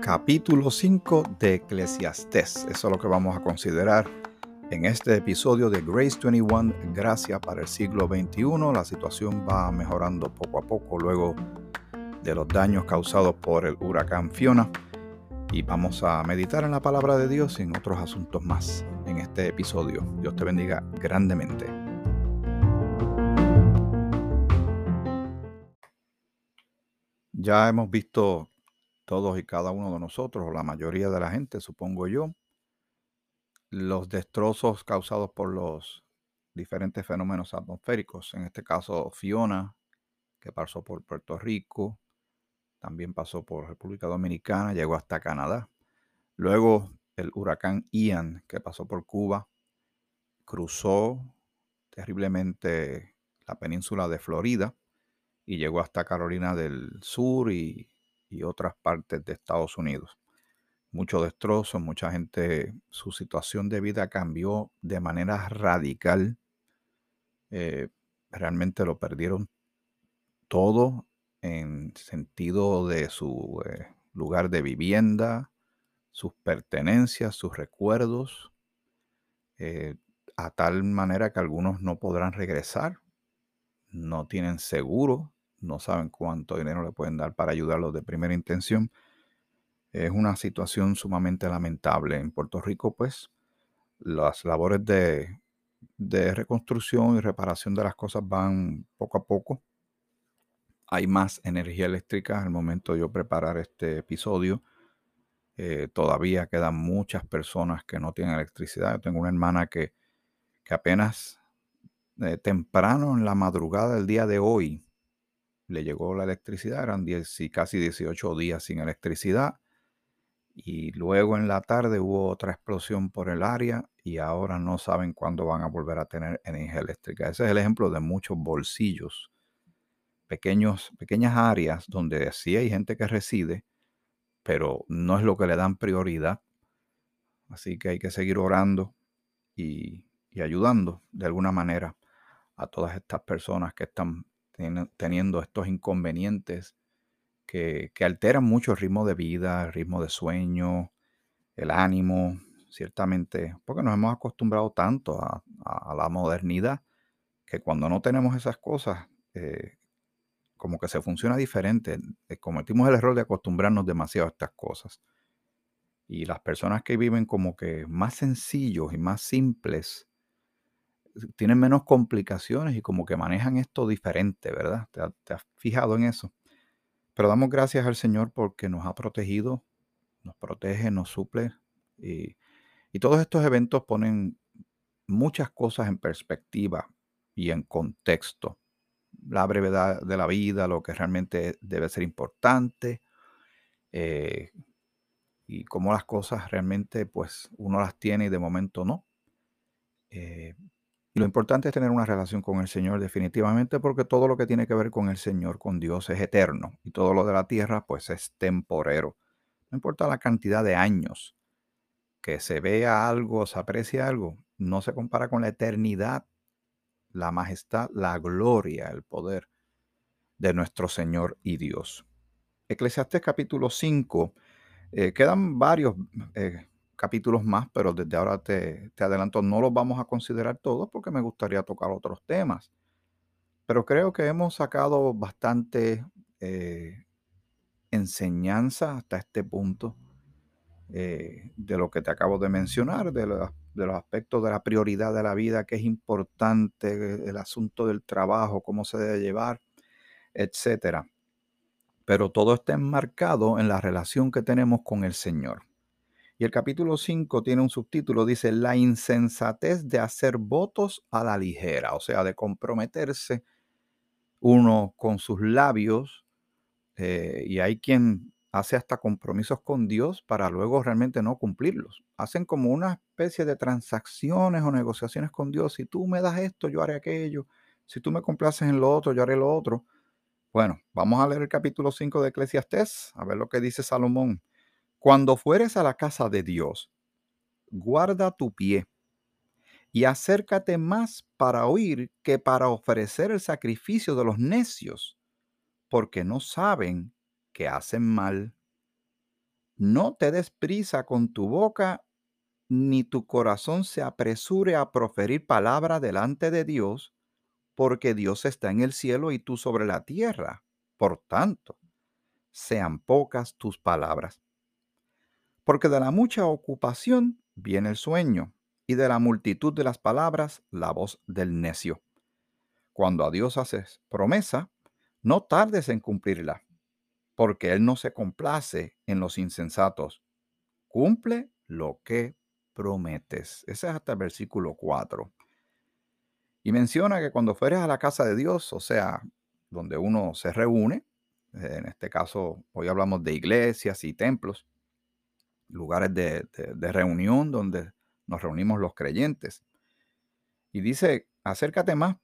Capítulo 5 de Eclesiastés. Eso es lo que vamos a considerar en este episodio de Grace 21, Gracia para el siglo XXI. La situación va mejorando poco a poco luego de los daños causados por el huracán Fiona. Y vamos a meditar en la palabra de Dios y en otros asuntos más en este episodio. Dios te bendiga grandemente. Ya hemos visto todos y cada uno de nosotros, o la mayoría de la gente, supongo yo, los destrozos causados por los diferentes fenómenos atmosféricos, en este caso Fiona, que pasó por Puerto Rico, también pasó por República Dominicana, llegó hasta Canadá. Luego el huracán Ian, que pasó por Cuba, cruzó terriblemente la península de Florida y llegó hasta Carolina del Sur y y otras partes de Estados Unidos. Mucho destrozo, mucha gente, su situación de vida cambió de manera radical. Eh, realmente lo perdieron todo en sentido de su eh, lugar de vivienda, sus pertenencias, sus recuerdos, eh, a tal manera que algunos no podrán regresar, no tienen seguro no saben cuánto dinero le pueden dar para ayudarlos de primera intención. Es una situación sumamente lamentable. En Puerto Rico, pues, las labores de, reconstrucción y reparación de las cosas van poco a poco. Hay más energía eléctrica al momento de yo preparar este episodio. Eh, todavía quedan muchas personas que no tienen electricidad. Yo tengo una hermana que, apenas eh, temprano en la madrugada del día de hoy le llegó la electricidad, eran casi 18 días sin electricidad. Y luego en la tarde hubo otra explosión por el área y ahora no saben cuándo van a volver a tener energía eléctrica. Ese es el ejemplo de muchos bolsillos, pequeños, pequeñas áreas donde sí hay gente que reside, pero no es lo que le dan prioridad. Así que hay que seguir orando y, y ayudando de alguna manera a todas estas personas que están teniendo estos inconvenientes que, alteran mucho el ritmo de vida, el ritmo de sueño, el ánimo, ciertamente, porque nos hemos acostumbrado tanto a, la modernidad que cuando no tenemos esas cosas, eh, como que se funciona diferente. Eh, cometimos el error de acostumbrarnos demasiado a estas cosas. Y las personas que viven como que más sencillos y más simples, tienen menos complicaciones y como que manejan esto diferente, ¿verdad? ¿Te, has fijado en eso? Pero damos gracias al Señor porque nos ha protegido, nos protege, nos suple y, y todos estos eventos ponen muchas cosas en perspectiva y en contexto. La brevedad de la vida, lo que realmente debe ser importante eh, y cómo las cosas realmente pues uno las tiene y de momento no. Eh, y lo importante es tener una relación con el Señor definitivamente porque todo lo que tiene que ver con el Señor, con Dios, es eterno y todo lo de la tierra pues es temporero. No importa la cantidad de años que se vea algo, se aprecia algo, no se compara con la eternidad, la majestad, la gloria, el poder de nuestro Señor y Dios. Eclesiastés capítulo 5, eh, quedan varios eh, capítulos más, pero desde ahora te, adelanto, no los vamos a considerar todos porque me gustaría tocar otros temas. Pero creo que hemos sacado bastante eh, enseñanza hasta este punto eh, de lo que te acabo de mencionar, de, de, los aspectos de la prioridad de la vida, que es importante, el asunto del trabajo, cómo se debe llevar, etcétera. Pero todo está enmarcado en la relación que tenemos con el Señor. Y el capítulo 5 tiene un subtítulo, dice, la insensatez de hacer votos a la ligera, o sea, de comprometerse uno con sus labios, eh, y hay quien hace hasta compromisos con Dios para luego realmente no cumplirlos. Hacen como una especie de transacciones o negociaciones con Dios. Si tú me das esto, yo haré aquello. Si tú me complaces en lo otro, yo haré lo otro. Bueno, vamos a leer el capítulo 5 de Eclesiastés, a ver lo que dice Salomón. Cuando fueres a la casa de Dios, guarda tu pie y acércate más para oír que para ofrecer el sacrificio de los necios, porque no saben que hacen mal. No te des prisa con tu boca, ni tu corazón se apresure a proferir palabra delante de Dios, porque Dios está en el cielo y tú sobre la tierra. Por tanto, sean pocas tus palabras. Porque de la mucha ocupación viene el sueño, y de la multitud de las palabras la voz del necio. Cuando a Dios haces promesa, no tardes en cumplirla, porque Él no se complace en los insensatos. Cumple lo que prometes. Ese es hasta el versículo 4. Y menciona que cuando fueres a la casa de Dios, o sea, donde uno se reúne, en este caso hoy hablamos de iglesias y templos, lugares de, de reunión donde nos reunimos los creyentes. Y dice, acércate más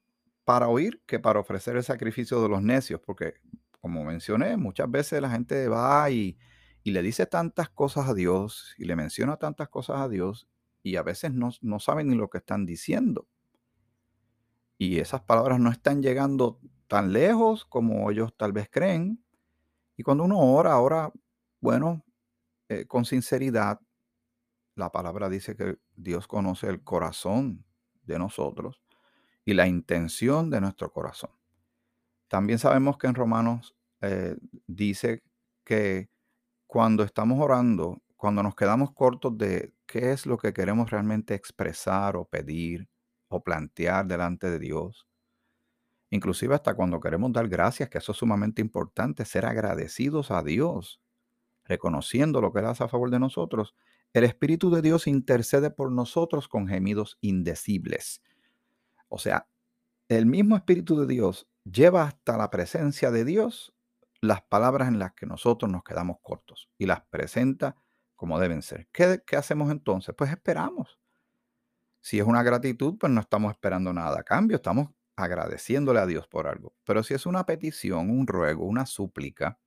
para oír que para ofrecer el sacrificio de los necios, porque como mencioné, muchas veces la gente va y, y le dice tantas cosas a Dios y le menciona tantas cosas a Dios y a veces no, no saben ni lo que están diciendo. Y esas palabras no están llegando tan lejos como ellos tal vez creen. Y cuando uno ora, ora, bueno, eh, con sinceridad, la palabra dice que Dios conoce el corazón de nosotros y la intención de nuestro corazón. También sabemos que en Romanos eh, dice que cuando estamos orando, cuando nos quedamos cortos de qué es lo que queremos realmente expresar o pedir o plantear delante de Dios, inclusive hasta cuando queremos dar gracias, que eso es sumamente importante, ser agradecidos a Dios, reconociendo lo que Él hace a favor de nosotros, el Espíritu de Dios intercede por nosotros con gemidos indecibles. O sea, el mismo Espíritu de Dios lleva hasta la presencia de Dios las palabras en las que nosotros nos quedamos cortos y las presenta como deben ser. ¿Qué, qué hacemos entonces? Pues esperamos. Si es una gratitud, pues no estamos esperando nada a cambio, estamos agradeciéndole a Dios por algo. Pero si es una petición, un ruego, una súplica,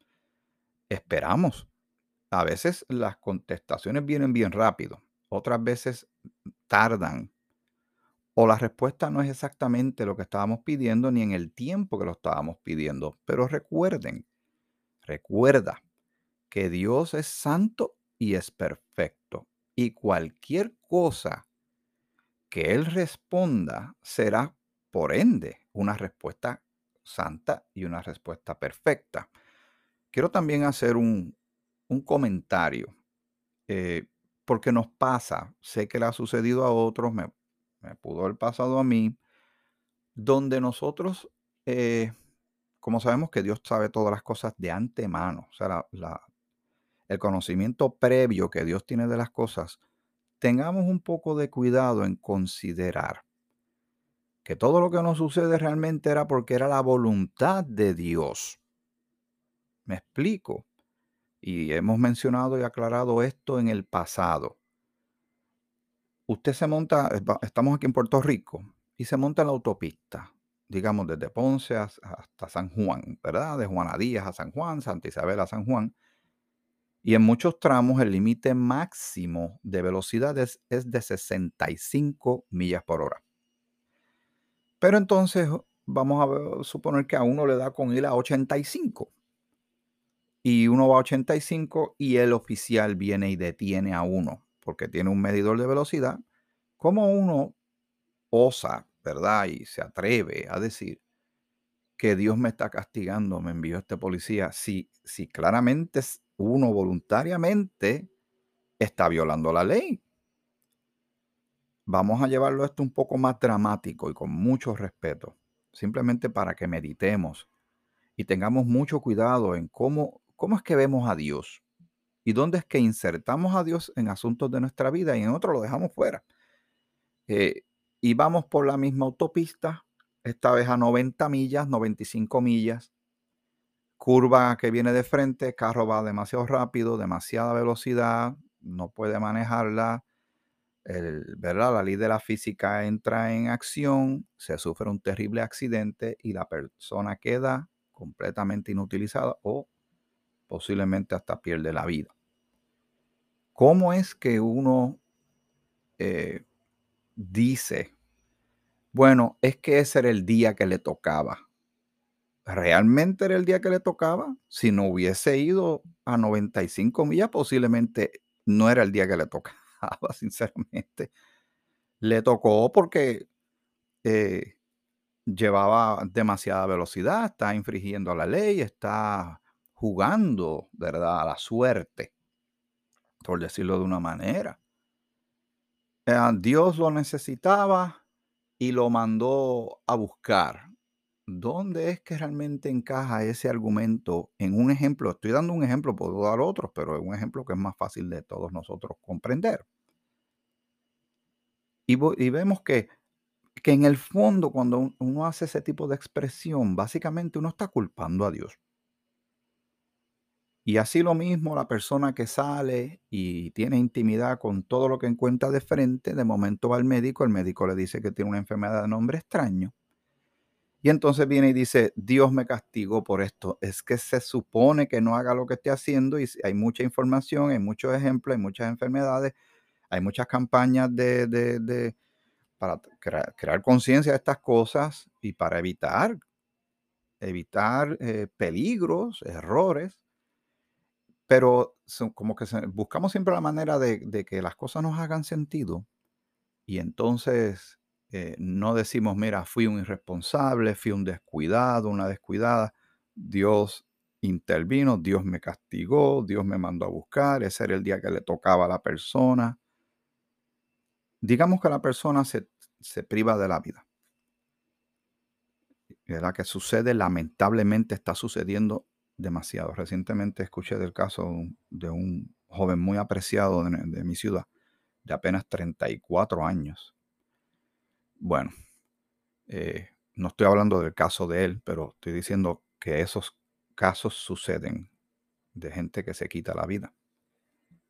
esperamos a veces las contestaciones vienen bien rápido, otras veces tardan. O la respuesta no es exactamente lo que estábamos pidiendo ni en el tiempo que lo estábamos pidiendo. Pero recuerden, recuerda que Dios es santo y es perfecto. Y cualquier cosa que Él responda será, por ende, una respuesta santa y una respuesta perfecta. Quiero también hacer un, un comentario, eh, porque nos pasa, sé que le ha sucedido a otros, me, pudo haber pasado a mí, donde nosotros, eh, como sabemos que Dios sabe todas las cosas de antemano, o sea, el conocimiento previo que Dios tiene de las cosas, tengamos un poco de cuidado en considerar que todo lo que nos sucede realmente era porque era la voluntad de Dios. Me explico. Y hemos mencionado y aclarado esto en el pasado. Usted se monta, estamos aquí en Puerto Rico, y se monta en la autopista, digamos desde Ponce hasta San Juan, ¿verdad? De Juana Díaz a San Juan, Santa Isabel a San Juan. Y en muchos tramos el límite máximo de velocidad es, es, de 65 millas por hora. Pero entonces vamos a suponer que a uno le da con ir a 85 y uno va a 85 y el oficial viene y detiene a uno porque tiene un medidor de velocidad, ¿cómo uno osa, verdad? Y se atreve a decir que Dios me está castigando, me envió este policía, si, si claramente uno voluntariamente está violando la ley. Vamos a llevarlo esto un poco más dramático y con mucho respeto, simplemente para que meditemos y tengamos mucho cuidado en cómo ¿Cómo es que vemos a Dios? ¿Y dónde es que insertamos a Dios en asuntos de nuestra vida y en otros lo dejamos fuera? Eh, y vamos por la misma autopista, esta vez a 90 millas, 95 millas. Curva que viene de frente, carro va demasiado rápido, demasiada velocidad, no puede manejarla. ¿verdad? La ley de la física entra en acción, se sufre un terrible accidente y la persona queda completamente inutilizada o posiblemente hasta pierde la vida. ¿Cómo es que uno eh, dice Bueno, es que ese era el día que le tocaba. ¿Realmente era el día que le tocaba? Si no hubiese ido a 95 millas, posiblemente no era el día que le tocaba, sinceramente. Le tocó porque eh, llevaba demasiada velocidad, está infringiendo la ley, está jugando, ¿verdad? A la suerte, por decirlo de una manera. Eh, Dios lo necesitaba y lo mandó a buscar. ¿Dónde es que realmente encaja ese argumento en un ejemplo? Estoy dando un ejemplo, puedo dar otros, pero es un ejemplo que es más fácil de todos nosotros comprender. Y, y vemos que, que en el fondo, cuando uno hace ese tipo de expresión, básicamente uno está culpando a Dios. Y así lo mismo la persona que sale y tiene intimidad con todo lo que encuentra de frente, de momento va al médico, el médico le dice que tiene una enfermedad de nombre extraño y entonces viene y dice, Dios me castigó por esto. Es que se supone que no haga lo que esté haciendo y hay mucha información, hay muchos ejemplos, hay muchas enfermedades, hay muchas campañas de, de, para crear, conciencia de estas cosas y para evitar, evitar eh, peligros, errores. Pero como que buscamos siempre la manera de, que las cosas nos hagan sentido y entonces eh, no decimos, mira, fui un irresponsable, fui un descuidado, una descuidada. Dios intervino, Dios me castigó, Dios me mandó a buscar, ese era el día que le tocaba a la persona. Digamos que la persona se, priva de la vida. ¿Verdad? Que sucede, lamentablemente está sucediendo demasiado. Recientemente escuché del caso de un joven muy apreciado de mi ciudad, de apenas 34 años, bueno, eh, no estoy hablando del caso de él, pero estoy diciendo que esos casos suceden de gente que se quita la vida.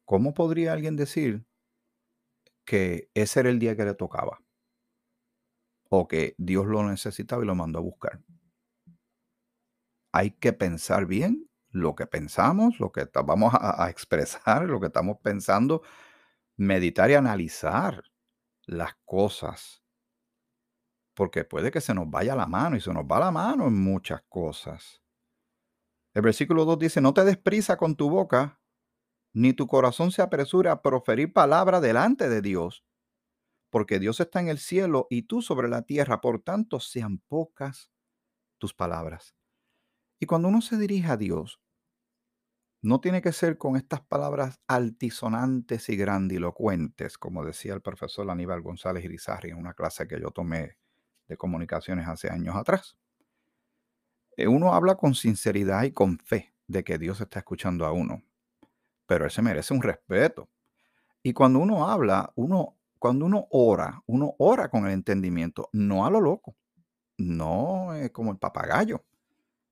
¿Cómo podría alguien decir que ese era el día que le tocaba? O que Dios lo necesitaba y lo mandó a buscar. Hay que pensar bien lo que pensamos, lo que vamos a expresar, lo que estamos pensando, meditar y analizar las cosas porque puede que se nos vaya la mano y se nos va la mano en muchas cosas. El versículo 2 dice, no te des prisa con tu boca, ni tu corazón se apresura a proferir palabra delante de Dios, porque Dios está en el cielo y tú sobre la tierra, por tanto sean pocas tus palabras. Y cuando uno se dirige a Dios, no tiene que ser con estas palabras altisonantes y grandilocuentes, como decía el profesor Aníbal González Irizarry en una clase que yo tomé de comunicaciones hace años atrás. Eh, uno habla con sinceridad y con fe de que Dios está escuchando a uno, pero él se merece un respeto. Y cuando uno habla, uno, cuando uno ora, uno ora con el entendimiento, no a lo loco, no como el papagayo.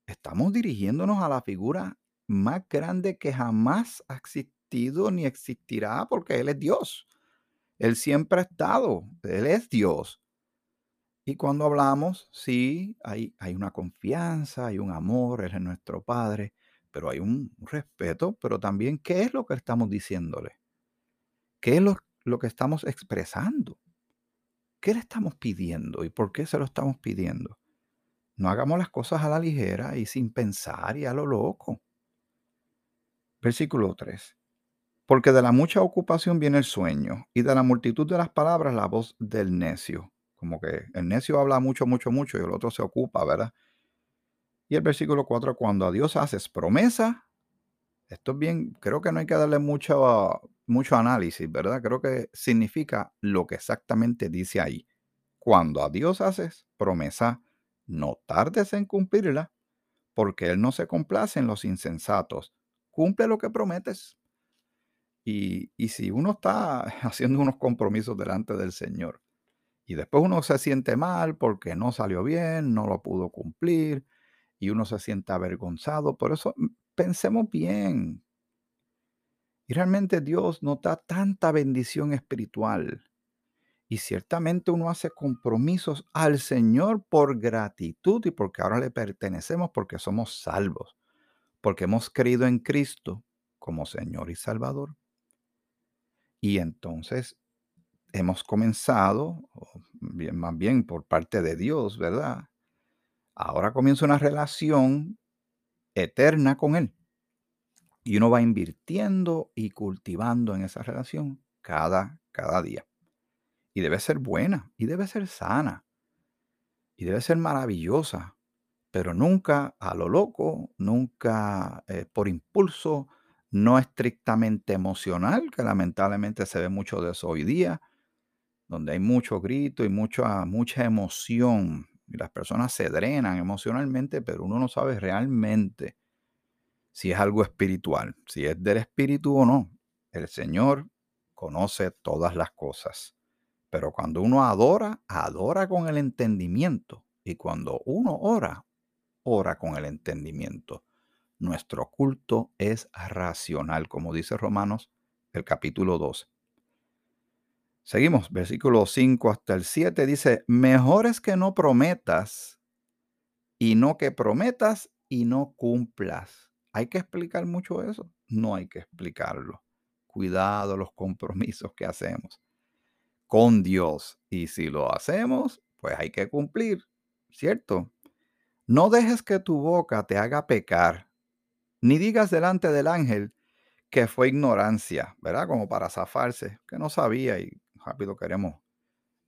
Estamos dirigiéndonos a la figura más grande que jamás ha existido ni existirá, porque Él es Dios. Él siempre ha estado, Él es Dios. Y cuando hablamos, sí, hay, hay una confianza, hay un amor, Él es nuestro Padre, pero hay un respeto, pero también qué es lo que estamos diciéndole, qué es lo, lo que estamos expresando, qué le estamos pidiendo y por qué se lo estamos pidiendo. No hagamos las cosas a la ligera y sin pensar y a lo loco. Versículo 3. Porque de la mucha ocupación viene el sueño, y de la multitud de las palabras la voz del necio. Como que el necio habla mucho, mucho, mucho y el otro se ocupa, ¿verdad? Y el versículo 4, cuando a Dios haces promesa, esto es bien, creo que no hay que darle mucho, mucho análisis, ¿verdad? Creo que significa lo que exactamente dice ahí. Cuando a Dios haces promesa, no tardes en cumplirla, porque Él no se complace en los insensatos. Cumple lo que prometes. Y, y si uno está haciendo unos compromisos delante del Señor, y después uno se siente mal porque no salió bien, no lo pudo cumplir y uno se siente avergonzado. Por eso mm, pensemos bien. Y realmente Dios nos da tanta bendición espiritual. Y ciertamente uno hace compromisos al Señor por gratitud y porque ahora le pertenecemos, porque somos salvos, porque hemos creído en Cristo como Señor y Salvador. Y entonces hemos comenzado, más bien por parte de Dios, ¿verdad? Ahora comienza una relación eterna con Él. Y uno va invirtiendo y cultivando en esa relación cada, cada día. Y debe ser buena, y debe ser sana, y debe ser maravillosa, pero nunca a lo loco, nunca eh, por impulso, no estrictamente emocional, que lamentablemente se ve mucho de eso hoy día, donde hay mucho grito y mucha, mucha emoción, y las personas se drenan emocionalmente, pero uno no sabe realmente si es algo espiritual, si es del espíritu o no. El Señor conoce todas las cosas. Pero cuando uno adora, adora con el entendimiento. Y cuando uno ora, ora con el entendimiento. Nuestro culto es racional, como dice Romanos, el capítulo 2. Seguimos, versículo 5 hasta el 7 dice, mejor es que no prometas y no que prometas y no cumplas. ¿Hay que explicar mucho eso? No hay que explicarlo. Cuidado los compromisos que hacemos con Dios. Y si lo hacemos, pues hay que cumplir, ¿cierto? No dejes que tu boca te haga pecar, ni digas delante del ángel que fue ignorancia, ¿verdad? Como para zafarse, que no sabía y rápido queremos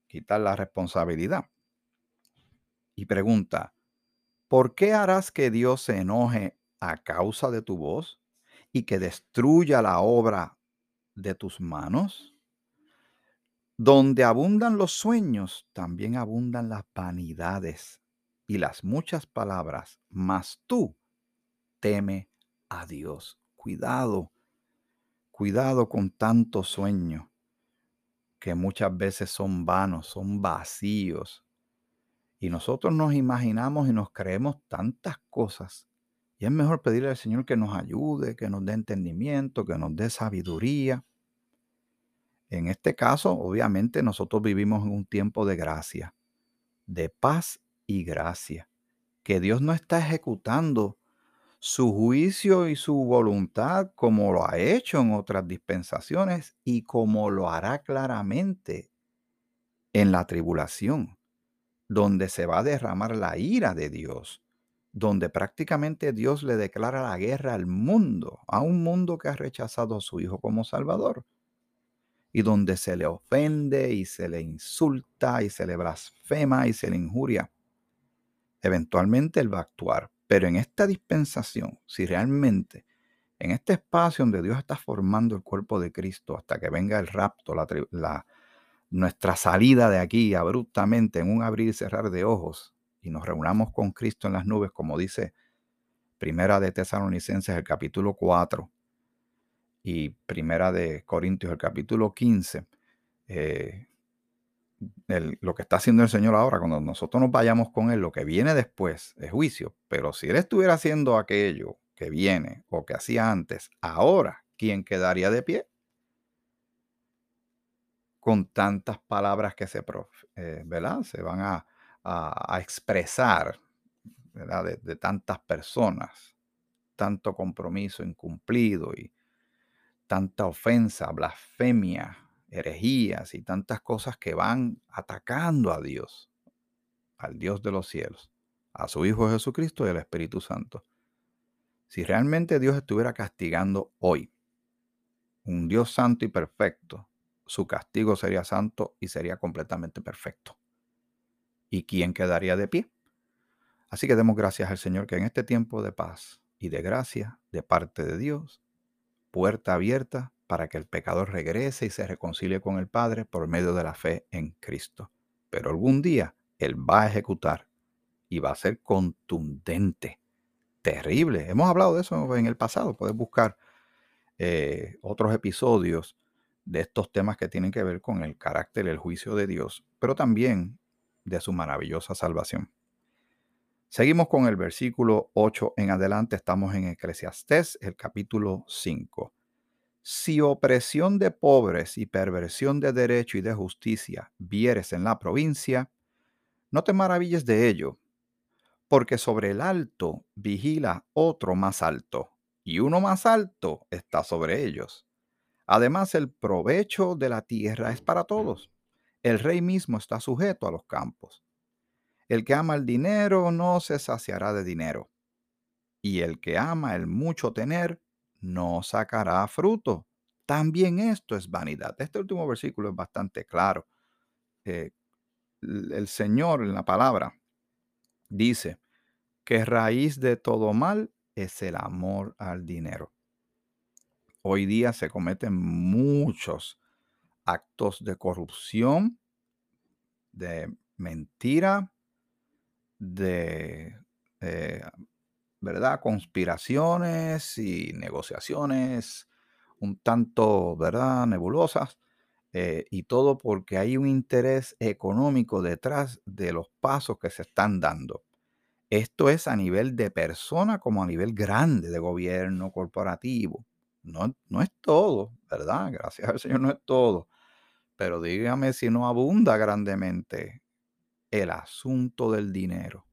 quitar la responsabilidad. Y pregunta, ¿por qué harás que Dios se enoje a causa de tu voz y que destruya la obra de tus manos? Donde abundan los sueños, también abundan las vanidades y las muchas palabras, mas tú teme a Dios. Cuidado, cuidado con tanto sueño que muchas veces son vanos, son vacíos. Y nosotros nos imaginamos y nos creemos tantas cosas y es mejor pedirle al Señor que nos ayude, que nos dé entendimiento, que nos dé sabiduría. En este caso, obviamente, nosotros vivimos en un tiempo de gracia, de paz y gracia, que Dios no está ejecutando su juicio y su voluntad como lo ha hecho en otras dispensaciones y como lo hará claramente en la tribulación, donde se va a derramar la ira de Dios donde prácticamente Dios le declara la guerra al mundo, a un mundo que ha rechazado a su Hijo como Salvador, y donde se le ofende y se le insulta y se le blasfema y se le injuria. Eventualmente Él va a actuar, pero en esta dispensación, si realmente en este espacio donde Dios está formando el cuerpo de Cristo hasta que venga el rapto, nuestra salida de aquí abruptamente en un abrir y cerrar de ojos, y nos reunamos con Cristo en las nubes, como dice Primera de Tesalonicenses, el capítulo 4, y Primera de Corintios, el capítulo 15, eh, lo que está haciendo el Señor ahora, cuando nosotros nos vayamos con Él, lo que viene después es juicio. Pero si Él estuviera haciendo aquello que viene o que hacía antes, ahora, ¿quién quedaría de pie? Con tantas palabras que se, eh, ¿verdad? se van a, a, expresar de, tantas personas, tanto compromiso incumplido y tanta ofensa, blasfemia, herejías y tantas cosas que van atacando a Dios, al Dios de los cielos, a su Hijo Jesucristo y al Espíritu Santo. Si realmente Dios estuviera castigando hoy, un Dios santo y perfecto, su castigo sería santo y sería completamente perfecto. ¿Y quién quedaría de pie? Así que demos gracias al Señor que en este tiempo de paz y de gracia de parte de Dios, puerta abierta para que el pecador regrese y se reconcilie con el Padre por medio de la fe en Cristo. Pero algún día Él va a ejecutar y va a ser contundente, terrible. Hemos hablado de eso en el pasado. Puedes buscar eh, otros episodios de estos temas que tienen que ver con el carácter el juicio de Dios, pero también de su maravillosa salvación. Seguimos con el versículo 8 en adelante, estamos en Eclesiastés, el capítulo 5. Si opresión de pobres y perversión de derecho y de justicia vieres en la provincia, no te maravilles de ello, porque sobre el alto vigila otro más alto, y uno más alto está sobre ellos. Además, el provecho de la tierra es para todos el rey mismo está sujeto a los campos. El que ama el dinero no se saciará de dinero, y el que ama el mucho tener no sacará fruto. También esto es vanidad. Este último versículo es bastante claro. Eh, el Señor en la palabra dice que raíz de todo mal es el amor al dinero. Hoy día se cometen muchos actos de corrupción, de mentira, de, eh, ¿verdad? Conspiraciones y negociaciones un tanto, ¿verdad? Nebulosas. Eh, y todo porque hay un interés económico detrás de los pasos que se están dando. Esto es a nivel de persona como a nivel grande de gobierno corporativo. No, no es todo, ¿verdad? Gracias al Señor no es todo. Pero dígame si no abunda grandemente el asunto del dinero.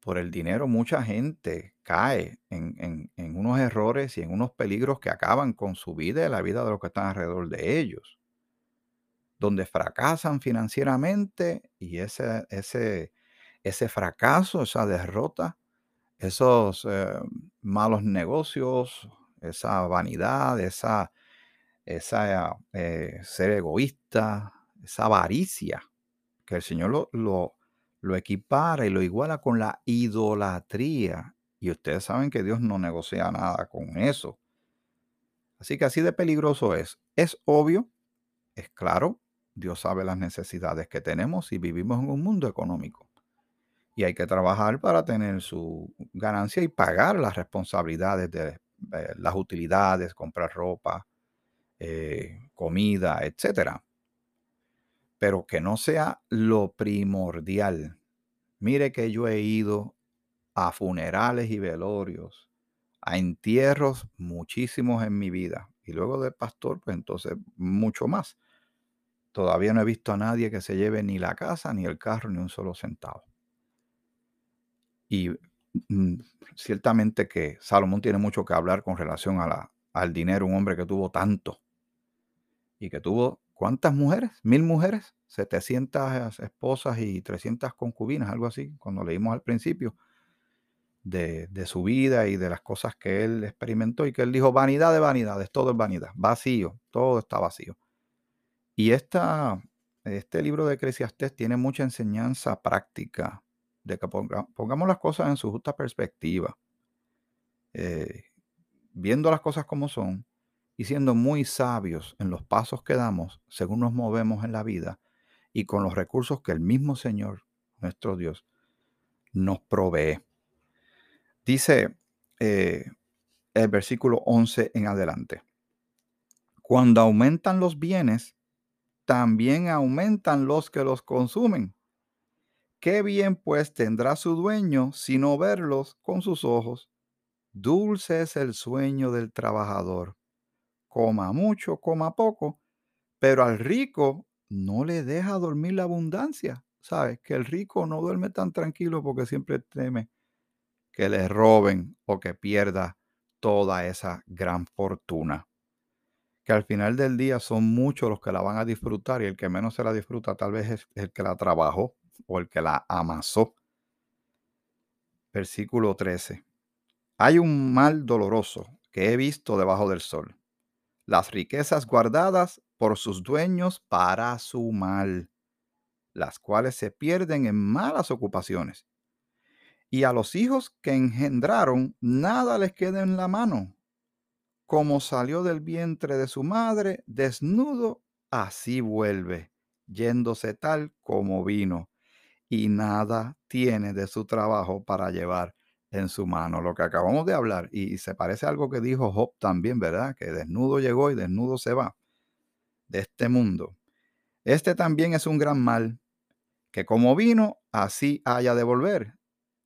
Por el dinero mucha gente cae en, en, unos errores y en unos peligros que acaban con su vida y la vida de los que están alrededor de ellos. Donde fracasan financieramente y ese, ese, ese fracaso, esa derrota, esos eh, malos negocios, esa vanidad, esa, esa eh, ser egoísta, esa avaricia, que el Señor lo, lo, equipara y lo iguala con la idolatría. Y ustedes saben que Dios no negocia nada con eso. Así que así de peligroso es. Es obvio, es claro, Dios sabe las necesidades que tenemos y vivimos en un mundo económico. Y hay que trabajar para tener su ganancia y pagar las responsabilidades de eh, las utilidades, comprar ropa, eh, comida, etcétera pero que no sea lo primordial. Mire que yo he ido a funerales y velorios, a entierros muchísimos en mi vida. Y luego de pastor, pues entonces mucho más. Todavía no he visto a nadie que se lleve ni la casa, ni el carro, ni un solo centavo. Y mm, ciertamente que Salomón tiene mucho que hablar con relación al dinero, un hombre que tuvo tanto y que tuvo ¿Cuántas mujeres? ¿Mil mujeres? 700 esposas y 300 concubinas, algo así, cuando leímos al principio de, su vida y de las cosas que él experimentó y que él dijo, vanidad de vanidades, todo es vanidad, vacío, todo está vacío. Y esta, este libro de Eclesiastés tiene mucha enseñanza práctica de que pongamos las cosas en su justa perspectiva, eh, viendo las cosas como son y siendo muy sabios en los pasos que damos según nos movemos en la vida y con los recursos que el mismo Señor, nuestro Dios, nos provee. Dice eh, el versículo 11 en adelante. Cuando aumentan los bienes, también aumentan los que los consumen. Qué bien pues tendrá su dueño si no verlos con sus ojos. Dulce es el sueño del trabajador coma mucho, coma poco, pero al rico no le deja dormir la abundancia. ¿Sabes? Que el rico no duerme tan tranquilo porque siempre teme que le roben o que pierda toda esa gran fortuna. Que al final del día son muchos los que la van a disfrutar y el que menos se la disfruta tal vez es el que la trabajó o el que la amasó. Versículo 13. Hay un mal doloroso que he visto debajo del sol las riquezas guardadas por sus dueños para su mal, las cuales se pierden en malas ocupaciones. Y a los hijos que engendraron nada les queda en la mano. Como salió del vientre de su madre desnudo, así vuelve, yéndose tal como vino, y nada tiene de su trabajo para llevar en su mano, lo que acabamos de hablar. Y, se parece a algo que dijo Job también, ¿verdad? Que desnudo llegó y desnudo se va de este mundo. Este también es un gran mal, que como vino, así haya de volver.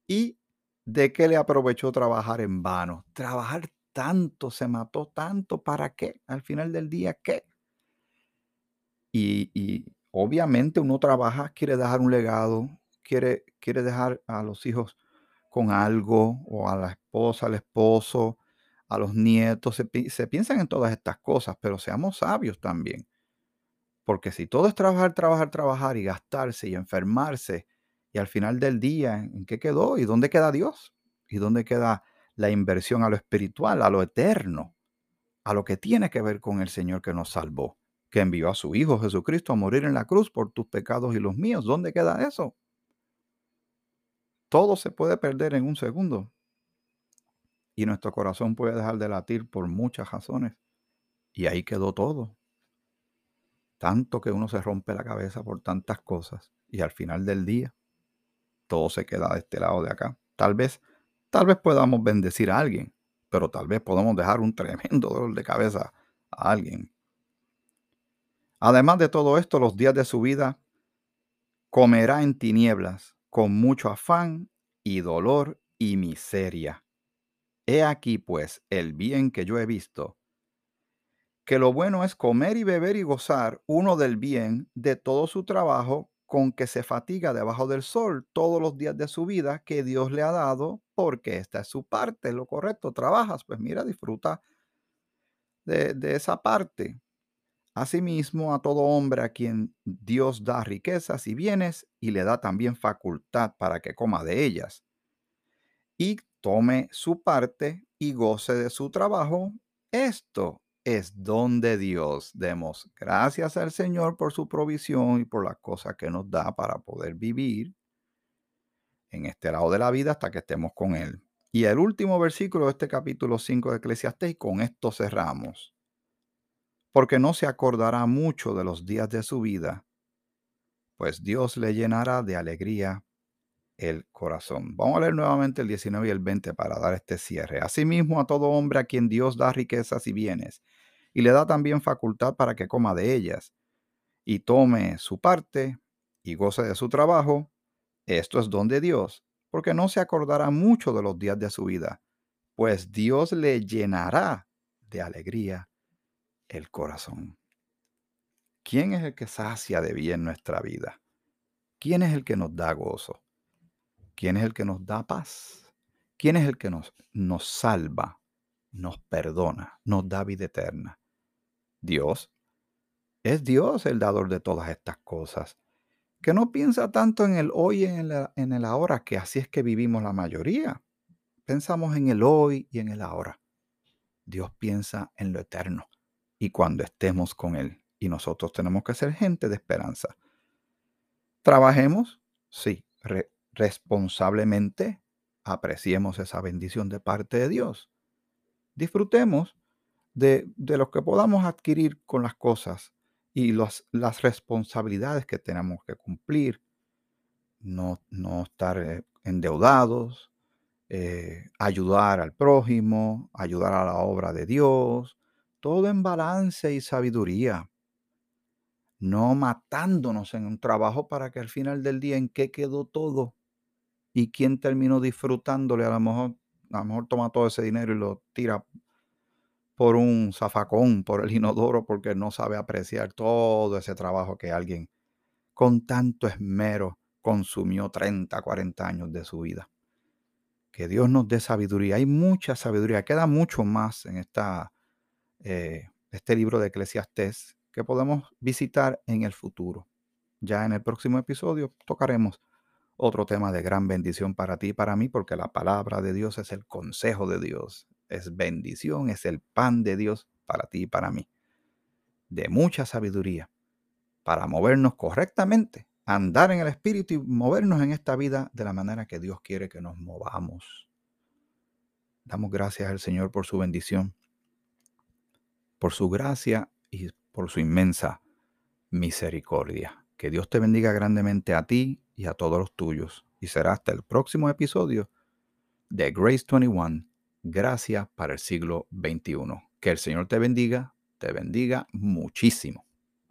¿Y de qué le aprovechó trabajar en vano? Trabajar tanto, se mató tanto, ¿para qué? Al final del día, ¿qué? Y, y obviamente uno trabaja, quiere dejar un legado, quiere, quiere dejar a los hijos con algo, o a la esposa, al esposo, a los nietos. Se, piensan en todas estas cosas, pero seamos sabios también. Porque si todo es trabajar, trabajar, trabajar y gastarse y enfermarse, y al final del día, ¿en qué quedó? ¿Y dónde queda Dios? ¿Y dónde queda la inversión a lo espiritual, a lo eterno, a lo que tiene que ver con el Señor que nos salvó, que envió a su Hijo Jesucristo a morir en la cruz por tus pecados y los míos? ¿Dónde queda eso? Todo se puede perder en un segundo. Y nuestro corazón puede dejar de latir por muchas razones. Y ahí quedó todo. Tanto que uno se rompe la cabeza por tantas cosas. Y al final del día, todo se queda de este lado de acá. Tal vez, tal vez podamos bendecir a alguien, pero tal vez podamos dejar un tremendo dolor de cabeza a alguien. Además de todo esto, los días de su vida comerá en tinieblas, con mucho afán y dolor y miseria. He aquí pues el bien que yo he visto, que lo bueno es comer y beber y gozar uno del bien de todo su trabajo con que se fatiga debajo del sol todos los días de su vida que Dios le ha dado, porque esta es su parte, lo correcto, trabajas, pues mira, disfruta de, de esa parte. Asimismo, a todo hombre a quien Dios da riquezas y bienes y le da también facultad para que coma de ellas y tome su parte y goce de su trabajo, esto es don de Dios. Demos gracias al Señor por su provisión y por las cosas que nos da para poder vivir en este lado de la vida hasta que estemos con Él. Y el último versículo de este capítulo 5 de Eclesiastés, y con esto cerramos porque no se acordará mucho de los días de su vida, pues Dios le llenará de alegría el corazón. Vamos a leer nuevamente el 19 y el 20 para dar este cierre. Asimismo, a todo hombre a quien Dios da riquezas y bienes, y le da también facultad para que coma de ellas, y tome su parte, y goce de su trabajo, esto es don de Dios, porque no se acordará mucho de los días de su vida, pues Dios le llenará de alegría el corazón. ¿Quién es el que sacia de bien nuestra vida? ¿Quién es el que nos da gozo? ¿Quién es el que nos da paz? ¿Quién es el que nos, nos salva, nos perdona, nos da vida eterna? Dios. Es Dios el dador de todas estas cosas, que no piensa tanto en el hoy y en en el ahora, que así es que vivimos la mayoría. Pensamos en el hoy y en el ahora. Dios piensa en lo eterno y cuando estemos con Él. Y nosotros tenemos que ser gente de esperanza. Trabajemos, sí, responsablemente, apreciemos esa bendición de parte de Dios. Disfrutemos de, de lo que podamos adquirir con las cosas y las responsabilidades que tenemos que cumplir. No, no estar eh, endeudados, eh, ayudar al prójimo, ayudar a la obra de Dios, todo en balance y sabiduría, no matándonos en un trabajo para que al final del día en qué quedó todo y quién terminó disfrutándole, a lo mejor, a lo mejor toma todo ese dinero y lo tira por un zafacón, por el inodoro, porque no sabe apreciar todo ese trabajo que alguien con tanto esmero consumió 30, 40 años de su vida. Que Dios nos dé sabiduría. Hay mucha sabiduría, queda mucho más en esta eh, este libro de Eclesiastés que podemos visitar en el futuro. Ya en el próximo episodio tocaremos otro tema de gran bendición para ti y para mí, porque la palabra de Dios es el consejo de Dios, es bendición, es el pan de Dios para ti y para mí. De mucha sabiduría para movernos correctamente, andar en el Espíritu y movernos en esta vida de la manera que Dios quiere que nos movamos. Damos gracias al Señor por su bendición por su gracia y por su inmensa misericordia. Que Dios te bendiga grandemente a ti y a todos los tuyos. Y será hasta el próximo episodio de Grace 21, Gracia para el siglo XXI. Que el Señor te bendiga, te bendiga muchísimo.